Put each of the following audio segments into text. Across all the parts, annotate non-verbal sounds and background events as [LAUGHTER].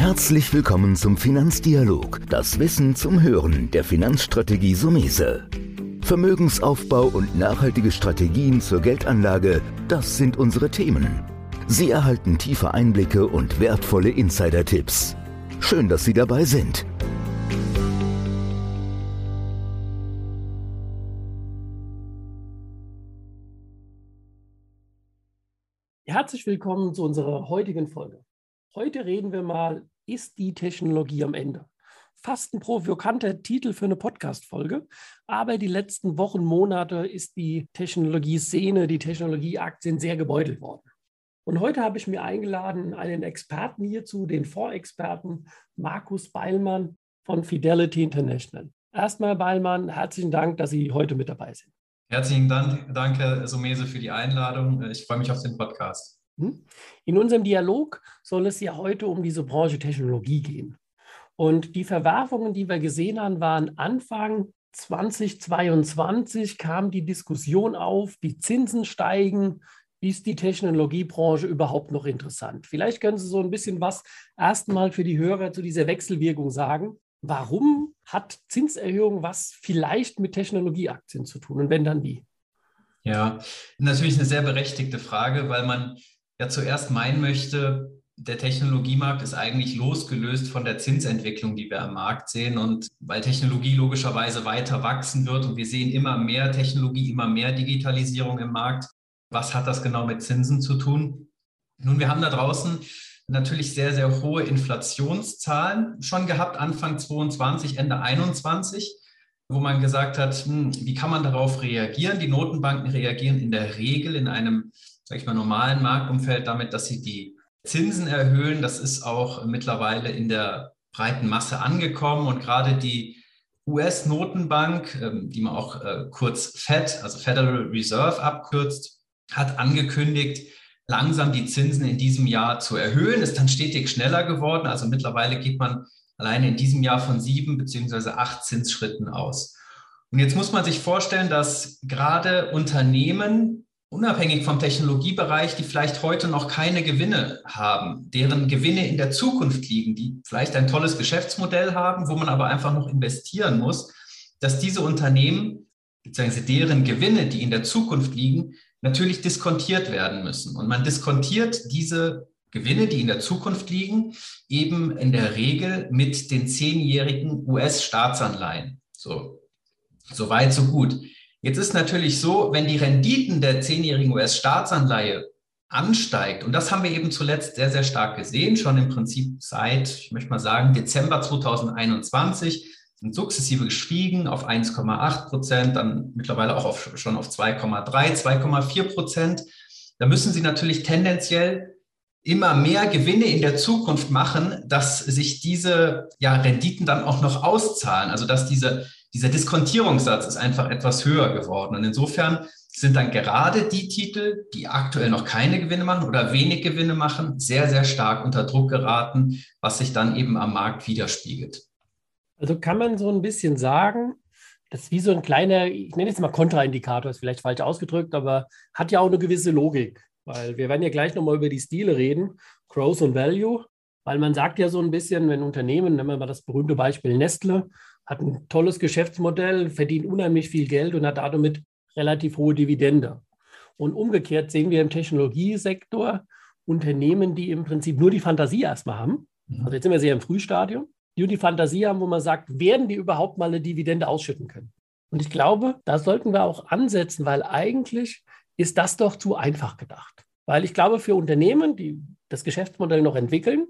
Herzlich willkommen zum Finanzdialog, das Wissen zum Hören der Finanzstrategie Sumese. Vermögensaufbau und nachhaltige Strategien zur Geldanlage, das sind unsere Themen. Sie erhalten tiefe Einblicke und wertvolle Insider-Tipps. Schön, dass Sie dabei sind. Herzlich willkommen zu unserer heutigen Folge. Heute reden wir mal, ist die Technologie am Ende? Fast ein provokanter Titel für eine Podcast-Folge, aber die letzten Wochen, Monate ist die Technologieszene, die Technologieaktien sehr gebeutelt worden. Und heute habe ich mir eingeladen einen Experten hierzu, den Vorexperten Markus Beilmann von Fidelity International. Erstmal, Beilmann, herzlichen Dank, dass Sie heute mit dabei sind. Herzlichen Dank, danke, Sumese, für die Einladung. Ich freue mich auf den Podcast. Hm? In unserem Dialog soll es ja heute um diese Branche Technologie gehen. Und die Verwerfungen, die wir gesehen haben, waren Anfang 2022 kam die Diskussion auf, die Zinsen steigen, ist die Technologiebranche überhaupt noch interessant? Vielleicht können Sie so ein bisschen was erstmal für die Hörer zu dieser Wechselwirkung sagen. Warum hat Zinserhöhung was vielleicht mit Technologieaktien zu tun und wenn dann wie? Ja, natürlich eine sehr berechtigte Frage, weil man ja zuerst meinen möchte, der Technologiemarkt ist eigentlich losgelöst von der Zinsentwicklung, die wir am Markt sehen. Und weil Technologie logischerweise weiter wachsen wird und wir sehen immer mehr Technologie, immer mehr Digitalisierung im Markt, was hat das genau mit Zinsen zu tun? Nun, wir haben da draußen natürlich sehr, sehr hohe Inflationszahlen schon gehabt, Anfang 22, Ende 21, wo man gesagt hat, hm, wie kann man darauf reagieren? Die Notenbanken reagieren in der Regel in einem sage ich mal, normalen Marktumfeld damit, dass sie die Zinsen erhöhen. Das ist auch mittlerweile in der breiten Masse angekommen und gerade die US-Notenbank, ähm, die man auch äh, kurz FED, also Federal Reserve abkürzt, hat angekündigt, langsam die Zinsen in diesem Jahr zu erhöhen. Ist dann stetig schneller geworden. Also mittlerweile geht man alleine in diesem Jahr von sieben beziehungsweise acht Zinsschritten aus. Und jetzt muss man sich vorstellen, dass gerade Unternehmen unabhängig vom Technologiebereich, die vielleicht heute noch keine Gewinne haben, deren Gewinne in der Zukunft liegen, die vielleicht ein tolles Geschäftsmodell haben, wo man aber einfach noch investieren muss, dass diese Unternehmen beziehungsweise deren Gewinne, die in der Zukunft liegen, natürlich diskontiert werden müssen. Und man diskontiert diese Gewinne, die in der Zukunft liegen, eben in der Regel mit den zehnjährigen US-Staatsanleihen. So, so weit, so gut. Jetzt ist natürlich so, wenn die Renditen der zehnjährigen US-Staatsanleihe ansteigt, und das haben wir eben zuletzt sehr, sehr stark gesehen, schon im Prinzip seit, ich möchte mal sagen, Dezember 2021, sind sukzessive gestiegen auf 1,8 Prozent, dann mittlerweile auch auf, schon auf 2,3, 2,4 Prozent. Da müssen Sie natürlich tendenziell immer mehr Gewinne in der Zukunft machen, dass sich diese ja, Renditen dann auch noch auszahlen. Also dass diese dieser Diskontierungssatz ist einfach etwas höher geworden. Und insofern sind dann gerade die Titel, die aktuell noch keine Gewinne machen oder wenig Gewinne machen, sehr, sehr stark unter Druck geraten, was sich dann eben am Markt widerspiegelt. Also kann man so ein bisschen sagen, das ist wie so ein kleiner, ich nenne es mal Kontraindikator, ist vielleicht falsch ausgedrückt, aber hat ja auch eine gewisse Logik, weil wir werden ja gleich nochmal über die Stile reden, Growth und Value, weil man sagt ja so ein bisschen, wenn Unternehmen, nehmen wir mal das berühmte Beispiel Nestle, hat ein tolles Geschäftsmodell, verdient unheimlich viel Geld und hat damit relativ hohe Dividende. Und umgekehrt sehen wir im Technologiesektor Unternehmen, die im Prinzip nur die Fantasie erstmal haben. Mhm. Also jetzt sind wir sehr im Frühstadium, die nur die Fantasie haben, wo man sagt, werden die überhaupt mal eine Dividende ausschütten können? Und ich glaube, da sollten wir auch ansetzen, weil eigentlich ist das doch zu einfach gedacht. Weil ich glaube, für Unternehmen, die das Geschäftsmodell noch entwickeln,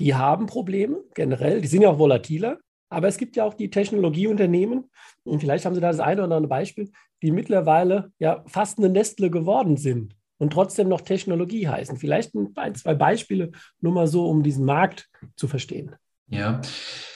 die haben Probleme generell, die sind ja auch volatiler. Aber es gibt ja auch die Technologieunternehmen, und vielleicht haben Sie da das eine oder andere Beispiel, die mittlerweile ja fast eine Nestle geworden sind und trotzdem noch Technologie heißen. Vielleicht ein, zwei Beispiele, nur mal so, um diesen Markt zu verstehen. Ja,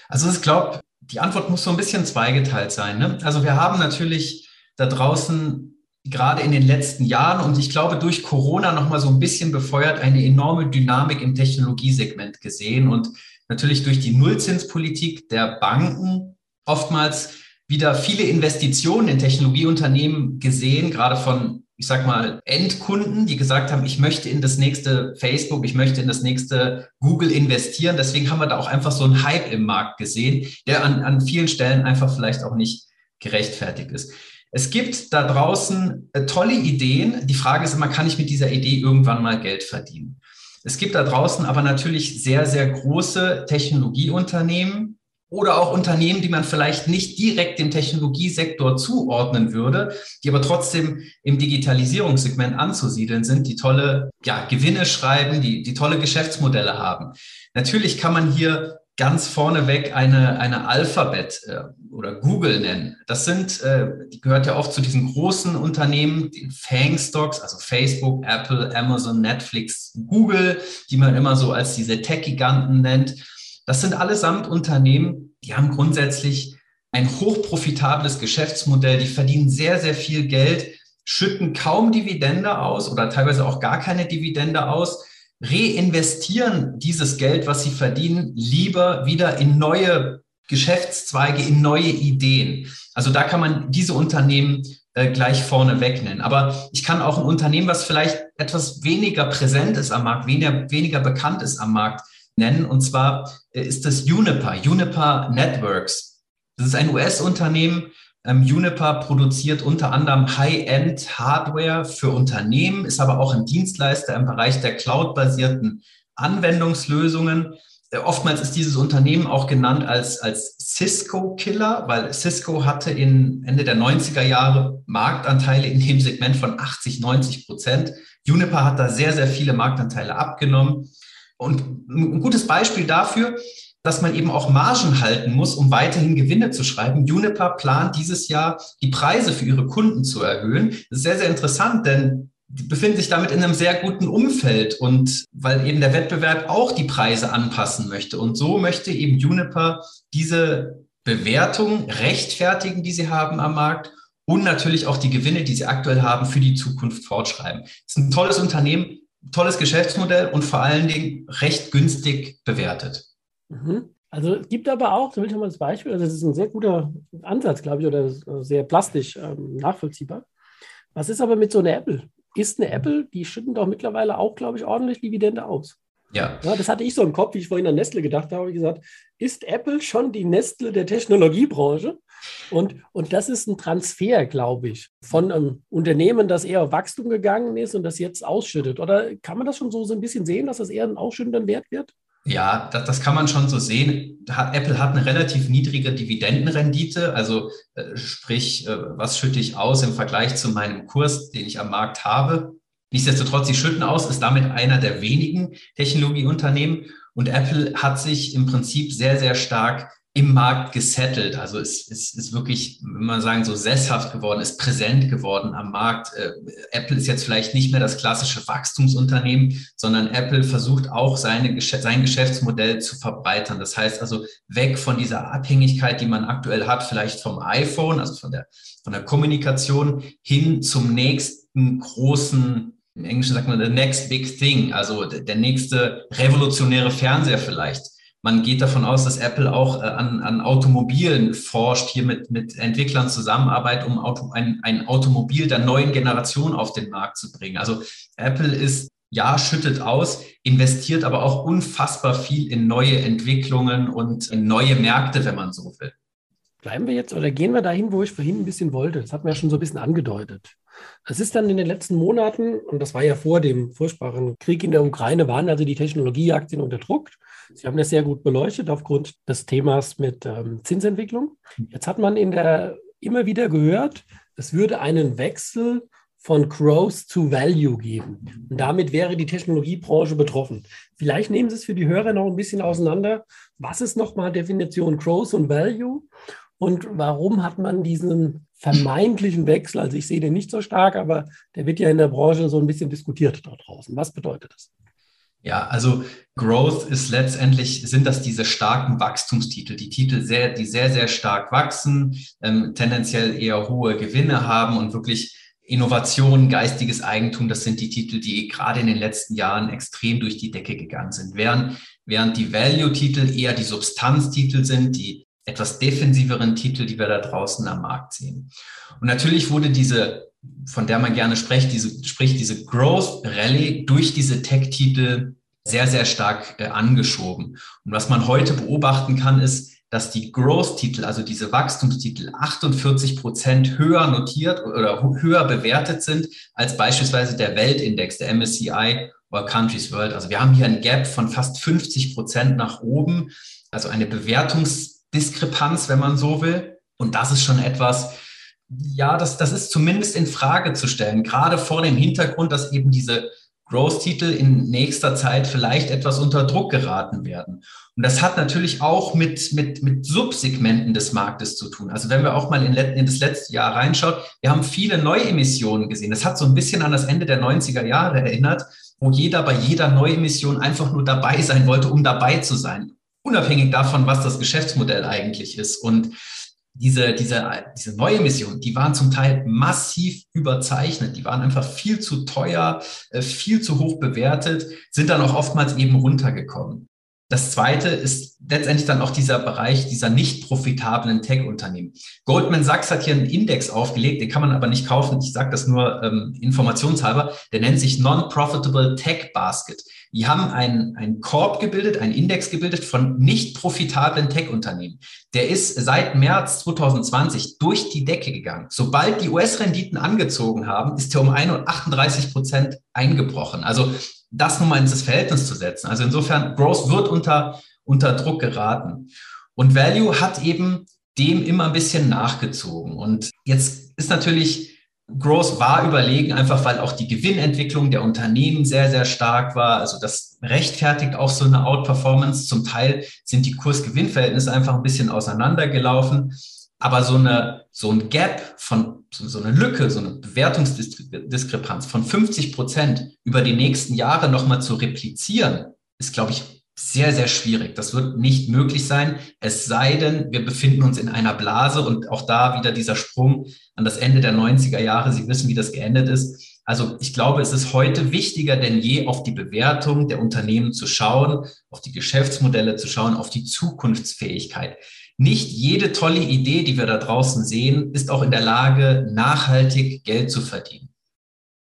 also ich glaube, die Antwort muss so ein bisschen zweigeteilt sein. Ne? Also wir haben natürlich da draußen gerade in den letzten Jahren und ich glaube durch Corona noch mal so ein bisschen befeuert eine enorme Dynamik im Technologiesegment gesehen und natürlich durch die Nullzinspolitik der Banken oftmals wieder viele Investitionen in Technologieunternehmen gesehen, gerade von ich sag mal, Endkunden, die gesagt haben, ich möchte in das nächste Facebook, ich möchte in das nächste Google investieren. Deswegen haben wir da auch einfach so einen Hype im Markt gesehen, der an, an vielen Stellen einfach vielleicht auch nicht gerechtfertigt ist. Es gibt da draußen äh, tolle Ideen. Die Frage ist immer, kann ich mit dieser Idee irgendwann mal Geld verdienen? Es gibt da draußen aber natürlich sehr, sehr große Technologieunternehmen oder auch Unternehmen, die man vielleicht nicht direkt dem Technologiesektor zuordnen würde, die aber trotzdem im Digitalisierungssegment anzusiedeln sind, die tolle ja, Gewinne schreiben, die, die tolle Geschäftsmodelle haben. Natürlich kann man hier ganz vorneweg eine, eine Alphabet äh, oder Google nennen. Das sind, äh, die gehört ja auch zu diesen großen Unternehmen, den Fang-Stocks, also Facebook, Apple, Amazon, Netflix, Google, die man immer so als diese Tech-Giganten nennt. Das sind allesamt Unternehmen, die haben grundsätzlich ein hochprofitables Geschäftsmodell, die verdienen sehr, sehr viel Geld, schütten kaum Dividende aus oder teilweise auch gar keine Dividende aus reinvestieren dieses Geld, was sie verdienen, lieber wieder in neue Geschäftszweige, in neue Ideen. Also da kann man diese Unternehmen äh, gleich vorne wegnennen. Aber ich kann auch ein Unternehmen, was vielleicht etwas weniger präsent ist am Markt, weniger, weniger bekannt ist am Markt, nennen. Und zwar äh, ist das Juniper, Juniper Networks. Das ist ein US-Unternehmen, ähm, Juniper produziert unter anderem High-End-Hardware für Unternehmen, ist aber auch ein Dienstleister im Bereich der cloud-basierten Anwendungslösungen. Äh, oftmals ist dieses Unternehmen auch genannt als, als Cisco-Killer, weil Cisco hatte in Ende der 90er Jahre Marktanteile in dem Segment von 80, 90 Prozent. Juniper hat da sehr, sehr viele Marktanteile abgenommen. Und ein gutes Beispiel dafür dass man eben auch Margen halten muss, um weiterhin Gewinne zu schreiben. Juniper plant dieses Jahr, die Preise für ihre Kunden zu erhöhen. Das ist sehr, sehr interessant, denn die befinden sich damit in einem sehr guten Umfeld und weil eben der Wettbewerb auch die Preise anpassen möchte. Und so möchte eben Juniper diese Bewertung rechtfertigen, die sie haben am Markt und natürlich auch die Gewinne, die sie aktuell haben, für die Zukunft fortschreiben. Es ist ein tolles Unternehmen, tolles Geschäftsmodell und vor allen Dingen recht günstig bewertet. Mhm. Also es gibt aber auch, so will ich mal das Beispiel, also das ist ein sehr guter Ansatz, glaube ich, oder sehr plastisch ähm, nachvollziehbar. Was ist aber mit so einer Apple? Ist eine Apple, die schütten doch mittlerweile auch, glaube ich, ordentlich Dividende aus. Ja. ja. Das hatte ich so im Kopf, wie ich vorhin an Nestle gedacht habe, ich gesagt, ist Apple schon die Nestle der Technologiebranche? Und, und das ist ein Transfer, glaube ich, von einem Unternehmen, das eher auf Wachstum gegangen ist und das jetzt ausschüttet. Oder kann man das schon so, so ein bisschen sehen, dass das eher ein ausschüttender Wert wird? Ja, das, das kann man schon so sehen. Apple hat eine relativ niedrige Dividendenrendite, also äh, sprich, äh, was schütte ich aus im Vergleich zu meinem Kurs, den ich am Markt habe. Nichtsdestotrotz, sie schütten aus, ist damit einer der wenigen Technologieunternehmen. Und Apple hat sich im Prinzip sehr, sehr stark im Markt gesettelt. Also es, es ist wirklich, wenn man sagen, so sesshaft geworden, ist präsent geworden am Markt. Äh, Apple ist jetzt vielleicht nicht mehr das klassische Wachstumsunternehmen, sondern Apple versucht auch seine, sein Geschäftsmodell zu verbreitern. Das heißt also weg von dieser Abhängigkeit, die man aktuell hat, vielleicht vom iPhone, also von der, von der Kommunikation hin zum nächsten großen im Englischen sagt man the next big thing, also der nächste revolutionäre Fernseher vielleicht man geht davon aus, dass Apple auch äh, an, an Automobilen forscht, hier mit, mit Entwicklern zusammenarbeitet, um Auto, ein, ein Automobil der neuen Generation auf den Markt zu bringen. Also Apple ist ja, schüttet aus, investiert aber auch unfassbar viel in neue Entwicklungen und in neue Märkte, wenn man so will. Bleiben wir jetzt oder gehen wir dahin, wo ich vorhin ein bisschen wollte? Das hat mir ja schon so ein bisschen angedeutet. Es ist dann in den letzten Monaten, und das war ja vor dem furchtbaren Krieg in der Ukraine, waren also die Technologieaktien unter Druck. Sie haben das sehr gut beleuchtet aufgrund des Themas mit ähm, Zinsentwicklung. Jetzt hat man in der immer wieder gehört, es würde einen Wechsel von Growth zu Value geben. Und damit wäre die Technologiebranche betroffen. Vielleicht nehmen Sie es für die Hörer noch ein bisschen auseinander. Was ist nochmal Definition Growth und Value? Und warum hat man diesen vermeintlichen Wechsel? Also ich sehe den nicht so stark, aber der wird ja in der Branche so ein bisschen diskutiert da draußen. Was bedeutet das? Ja, also Growth ist letztendlich, sind das diese starken Wachstumstitel, die Titel, sehr, die sehr, sehr stark wachsen, ähm, tendenziell eher hohe Gewinne haben und wirklich Innovation, geistiges Eigentum, das sind die Titel, die gerade in den letzten Jahren extrem durch die Decke gegangen sind. Während, während die Value-Titel eher die Substanztitel sind, die etwas defensiveren Titel, die wir da draußen am Markt sehen. Und natürlich wurde diese von der man gerne spricht, diese, spricht, diese Growth Rally durch diese Tech-Titel sehr, sehr stark äh, angeschoben. Und was man heute beobachten kann, ist, dass die Growth-Titel, also diese Wachstumstitel, 48 Prozent höher notiert oder höher bewertet sind als beispielsweise der Weltindex, der MSCI oder Countries World. Also wir haben hier ein Gap von fast 50 Prozent nach oben, also eine Bewertungsdiskrepanz, wenn man so will. Und das ist schon etwas, ja, das, das ist zumindest in Frage zu stellen, gerade vor dem Hintergrund, dass eben diese Growth-Titel in nächster Zeit vielleicht etwas unter Druck geraten werden. Und das hat natürlich auch mit, mit, mit Subsegmenten des Marktes zu tun. Also wenn wir auch mal in, in das letzte Jahr reinschaut, wir haben viele Neuemissionen gesehen. Das hat so ein bisschen an das Ende der 90er Jahre erinnert, wo jeder bei jeder Neuemission einfach nur dabei sein wollte, um dabei zu sein. Unabhängig davon, was das Geschäftsmodell eigentlich ist. Und diese, diese, diese neue Mission, die waren zum Teil massiv überzeichnet. Die waren einfach viel zu teuer, äh, viel zu hoch bewertet, sind dann auch oftmals eben runtergekommen. Das zweite ist letztendlich dann auch dieser Bereich dieser nicht profitablen Tech-Unternehmen. Goldman Sachs hat hier einen Index aufgelegt, den kann man aber nicht kaufen. Ich sage das nur ähm, informationshalber. Der nennt sich Non-Profitable Tech Basket. Die haben einen, einen Korb gebildet, einen Index gebildet von nicht profitablen Tech-Unternehmen. Der ist seit März 2020 durch die Decke gegangen. Sobald die US-Renditen angezogen haben, ist er um 38 Prozent eingebrochen. Also das nun mal ins Verhältnis zu setzen. Also insofern, Growth wird unter, unter Druck geraten. Und Value hat eben dem immer ein bisschen nachgezogen. Und jetzt ist natürlich Growth war überlegen, einfach weil auch die Gewinnentwicklung der Unternehmen sehr, sehr stark war. Also das rechtfertigt auch so eine Outperformance. Zum Teil sind die Kurs-Gewinn-Verhältnisse einfach ein bisschen auseinandergelaufen. Aber so eine, so ein Gap von, so eine Lücke, so eine Bewertungsdiskrepanz von 50 Prozent über die nächsten Jahre nochmal zu replizieren, ist, glaube ich, sehr, sehr schwierig. Das wird nicht möglich sein, es sei denn, wir befinden uns in einer Blase und auch da wieder dieser Sprung an das Ende der 90er Jahre. Sie wissen, wie das geendet ist. Also ich glaube, es ist heute wichtiger denn je, auf die Bewertung der Unternehmen zu schauen, auf die Geschäftsmodelle zu schauen, auf die Zukunftsfähigkeit. Nicht jede tolle Idee, die wir da draußen sehen, ist auch in der Lage, nachhaltig Geld zu verdienen.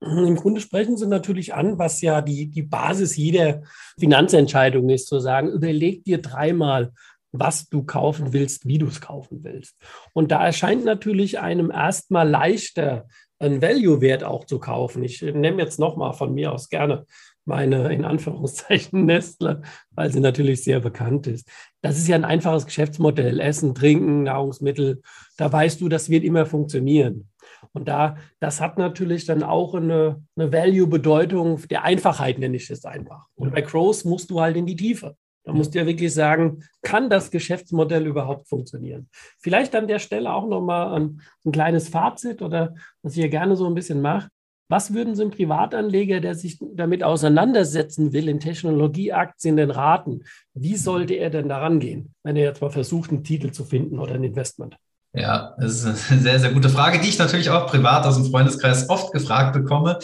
Im Grunde sprechen Sie natürlich an, was ja die, die Basis jeder Finanzentscheidung ist, zu sagen, überleg dir dreimal, was du kaufen willst, wie du es kaufen willst. Und da erscheint natürlich einem erstmal leichter, einen Value-Wert auch zu kaufen. Ich nehme jetzt nochmal von mir aus gerne meine in Anführungszeichen [LAUGHS] Nestle, weil sie natürlich sehr bekannt ist. Das ist ja ein einfaches Geschäftsmodell. Essen, Trinken, Nahrungsmittel. Da weißt du, das wird immer funktionieren. Und da, das hat natürlich dann auch eine, eine Value-Bedeutung der Einfachheit, nenne ich es einfach. Und bei Crows musst du halt in die Tiefe. Da musst du ja wirklich sagen, kann das Geschäftsmodell überhaupt funktionieren? Vielleicht an der Stelle auch nochmal ein, ein kleines Fazit oder was ich hier gerne so ein bisschen mache. Was würden Sie einem Privatanleger, der sich damit auseinandersetzen will, in Technologieaktien denn raten? Wie sollte er denn daran gehen, wenn er jetzt mal versucht, einen Titel zu finden oder ein Investment? Ja, das ist eine [LAUGHS] sehr, sehr gute Frage, die ich natürlich auch privat aus dem Freundeskreis oft gefragt bekomme.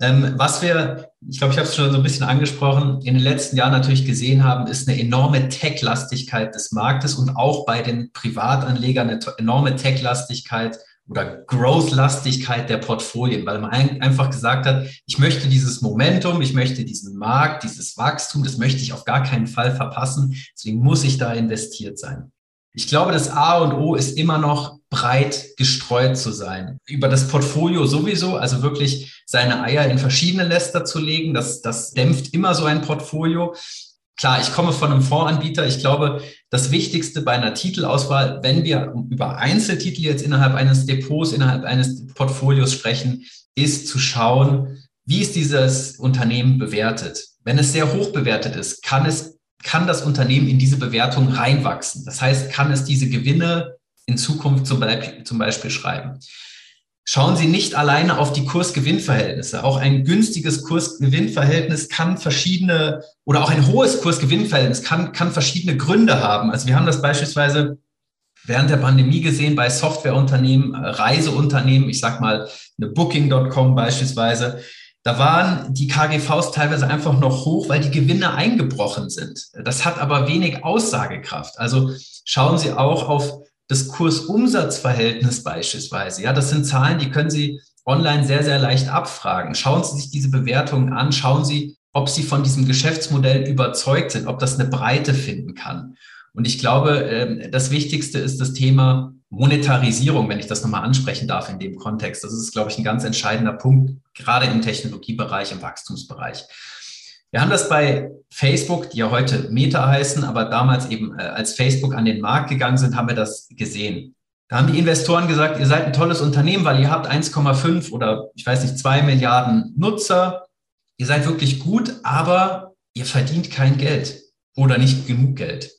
Ähm, was wir, ich glaube, ich habe es schon so ein bisschen angesprochen, in den letzten Jahren natürlich gesehen haben, ist eine enorme Tech-Lastigkeit des Marktes und auch bei den Privatanlegern eine enorme Tech-Lastigkeit oder Growth-Lastigkeit der Portfolien, weil man einfach gesagt hat, ich möchte dieses Momentum, ich möchte diesen Markt, dieses Wachstum, das möchte ich auf gar keinen Fall verpassen. Deswegen muss ich da investiert sein. Ich glaube, das A und O ist immer noch breit gestreut zu sein. Über das Portfolio sowieso, also wirklich seine Eier in verschiedene Läster zu legen, das, das dämpft immer so ein Portfolio. Klar, ich komme von einem Fondsanbieter. Ich glaube, das Wichtigste bei einer Titelauswahl, wenn wir über Einzeltitel jetzt innerhalb eines Depots, innerhalb eines Portfolios sprechen, ist zu schauen, wie ist dieses Unternehmen bewertet. Wenn es sehr hoch bewertet ist, kann es kann das Unternehmen in diese Bewertung reinwachsen. Das heißt, kann es diese Gewinne in Zukunft zum Beispiel, zum Beispiel schreiben. Schauen Sie nicht alleine auf die Kurs-Gewinn-Verhältnisse. Auch ein günstiges Kurs-Gewinn-Verhältnis kann verschiedene oder auch ein hohes Kurs-Gewinn-Verhältnis kann, kann verschiedene Gründe haben. Also wir haben das beispielsweise während der Pandemie gesehen bei Softwareunternehmen, Reiseunternehmen, ich sag mal eine Booking.com beispielsweise, da waren die KGVs teilweise einfach noch hoch, weil die Gewinne eingebrochen sind. Das hat aber wenig Aussagekraft. Also schauen Sie auch auf das Kursumsatzverhältnis beispielsweise. Ja, das sind Zahlen, die können Sie online sehr, sehr leicht abfragen. Schauen Sie sich diese Bewertungen an, schauen Sie, ob Sie von diesem Geschäftsmodell überzeugt sind, ob das eine Breite finden kann. Und ich glaube, ähm, das Wichtigste ist das Thema Monetarisierung, wenn ich das nochmal ansprechen darf in dem Kontext. Das ist, glaube ich, ein ganz entscheidender Punkt, gerade im Technologiebereich, im Wachstumsbereich. Wir haben das bei Facebook, die ja heute Meta heißen, aber damals eben äh, als Facebook an den Markt gegangen sind, haben wir das gesehen. Da haben die Investoren gesagt, ihr seid ein tolles Unternehmen, weil ihr habt 1,5 oder ich weiß nicht, 2 Milliarden Nutzer. Ihr seid wirklich gut, aber ihr verdient kein Geld oder nicht genug Geld.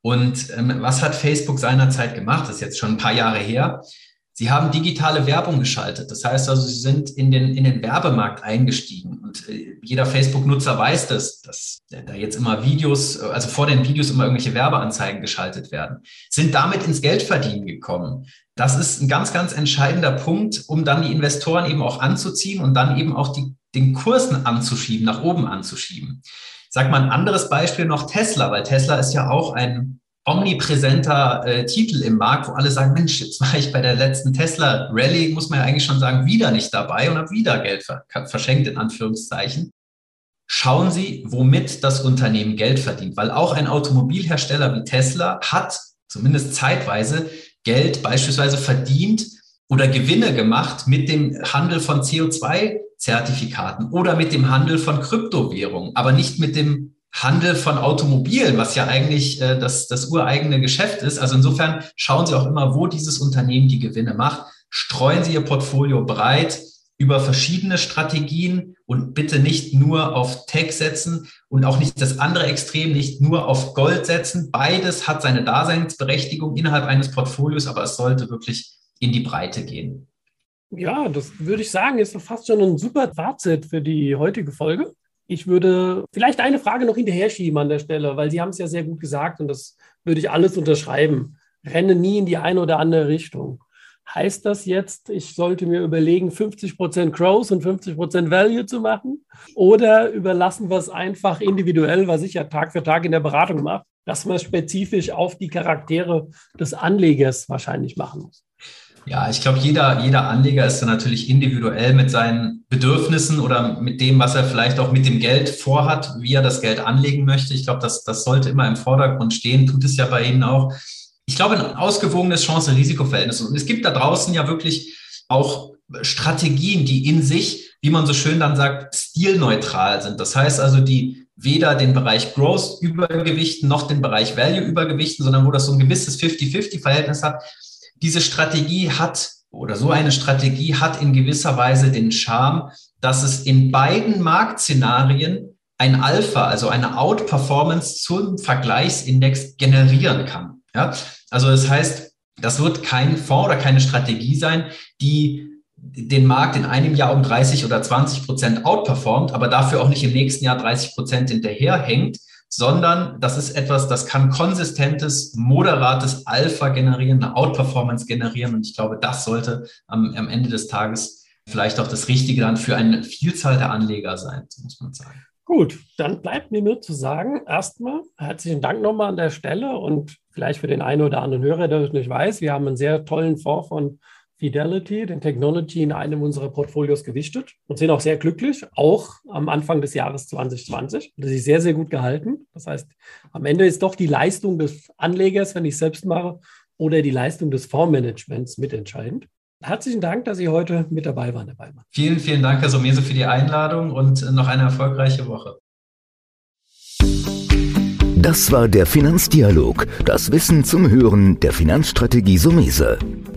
Und ähm, was hat Facebook seinerzeit gemacht? Das ist jetzt schon ein paar Jahre her. Sie haben digitale Werbung geschaltet. Das heißt also, Sie sind in den, in den Werbemarkt eingestiegen. Und äh, jeder Facebook-Nutzer weiß das, dass da jetzt immer Videos, also vor den Videos immer irgendwelche Werbeanzeigen geschaltet werden. Sind damit ins Geldverdienen gekommen. Das ist ein ganz, ganz entscheidender Punkt, um dann die Investoren eben auch anzuziehen und dann eben auch die, den Kursen anzuschieben, nach oben anzuschieben. Sag mal ein anderes Beispiel noch Tesla, weil Tesla ist ja auch ein omnipräsenter äh, Titel im Markt, wo alle sagen, Mensch, jetzt war ich bei der letzten Tesla Rallye, muss man ja eigentlich schon sagen, wieder nicht dabei und habe wieder Geld ver verschenkt, in Anführungszeichen. Schauen Sie, womit das Unternehmen Geld verdient, weil auch ein Automobilhersteller wie Tesla hat zumindest zeitweise Geld beispielsweise verdient oder Gewinne gemacht mit dem Handel von CO2-Zertifikaten oder mit dem Handel von Kryptowährungen, aber nicht mit dem Handel von Automobilen, was ja eigentlich äh, das, das ureigene Geschäft ist. Also insofern schauen Sie auch immer, wo dieses Unternehmen die Gewinne macht. Streuen Sie Ihr Portfolio breit über verschiedene Strategien und bitte nicht nur auf Tech setzen und auch nicht das andere Extrem, nicht nur auf Gold setzen. Beides hat seine Daseinsberechtigung innerhalb eines Portfolios, aber es sollte wirklich in die Breite gehen. Ja, das würde ich sagen, ist fast schon ein super Fazit für die heutige Folge. Ich würde vielleicht eine Frage noch hinterher schieben an der Stelle, weil Sie haben es ja sehr gut gesagt und das würde ich alles unterschreiben. Renne nie in die eine oder andere Richtung. Heißt das jetzt, ich sollte mir überlegen, 50% Growth und 50% Value zu machen? Oder überlassen wir es einfach individuell, was ich ja Tag für Tag in der Beratung mache, dass man spezifisch auf die Charaktere des Anlegers wahrscheinlich machen muss? Ja, ich glaube, jeder, jeder Anleger ist dann natürlich individuell mit seinen Bedürfnissen oder mit dem, was er vielleicht auch mit dem Geld vorhat, wie er das Geld anlegen möchte. Ich glaube, das, das sollte immer im Vordergrund stehen, tut es ja bei Ihnen auch. Ich glaube, ein ausgewogenes Chance-Risiko-Verhältnis. Und es gibt da draußen ja wirklich auch Strategien, die in sich, wie man so schön dann sagt, stilneutral sind. Das heißt also, die weder den Bereich Growth übergewichten noch den Bereich Value übergewichten, sondern wo das so ein gewisses 50-50-Verhältnis hat diese Strategie hat oder so eine Strategie hat in gewisser Weise den Charme, dass es in beiden Marktszenarien ein Alpha, also eine Outperformance zum Vergleichsindex generieren kann. Ja? Also das heißt, das wird kein Fonds oder keine Strategie sein, die den Markt in einem Jahr um 30 oder 20 Prozent outperformt, aber dafür auch nicht im nächsten Jahr 30 Prozent hinterherhängt, sondern das ist etwas, das kann konsistentes, moderates Alpha generieren, eine Outperformance generieren. Und ich glaube, das sollte am, am Ende des Tages vielleicht auch das Richtige dann für eine Vielzahl der Anleger sein, muss man sagen. Gut, dann bleibt mir nur zu sagen, erstmal herzlichen Dank nochmal an der Stelle und vielleicht für den einen oder anderen Hörer, der es nicht weiß, wir haben einen sehr tollen Fonds von Fidelity, den Technology, in einem unserer Portfolios gewichtet und sind auch sehr glücklich, auch am Anfang des Jahres 2020. Das ist sehr, sehr gut gehalten. Das heißt, am Ende ist doch die Leistung des Anlegers, wenn ich es selbst mache, oder die Leistung des Fondsmanagements mitentscheidend. Herzlichen Dank, dass Sie heute mit dabei waren, Herr Ballmann. Vielen, vielen Dank, Herr Somese, für die Einladung und noch eine erfolgreiche Woche. Das war der Finanzdialog, das Wissen zum Hören der Finanzstrategie Sumese.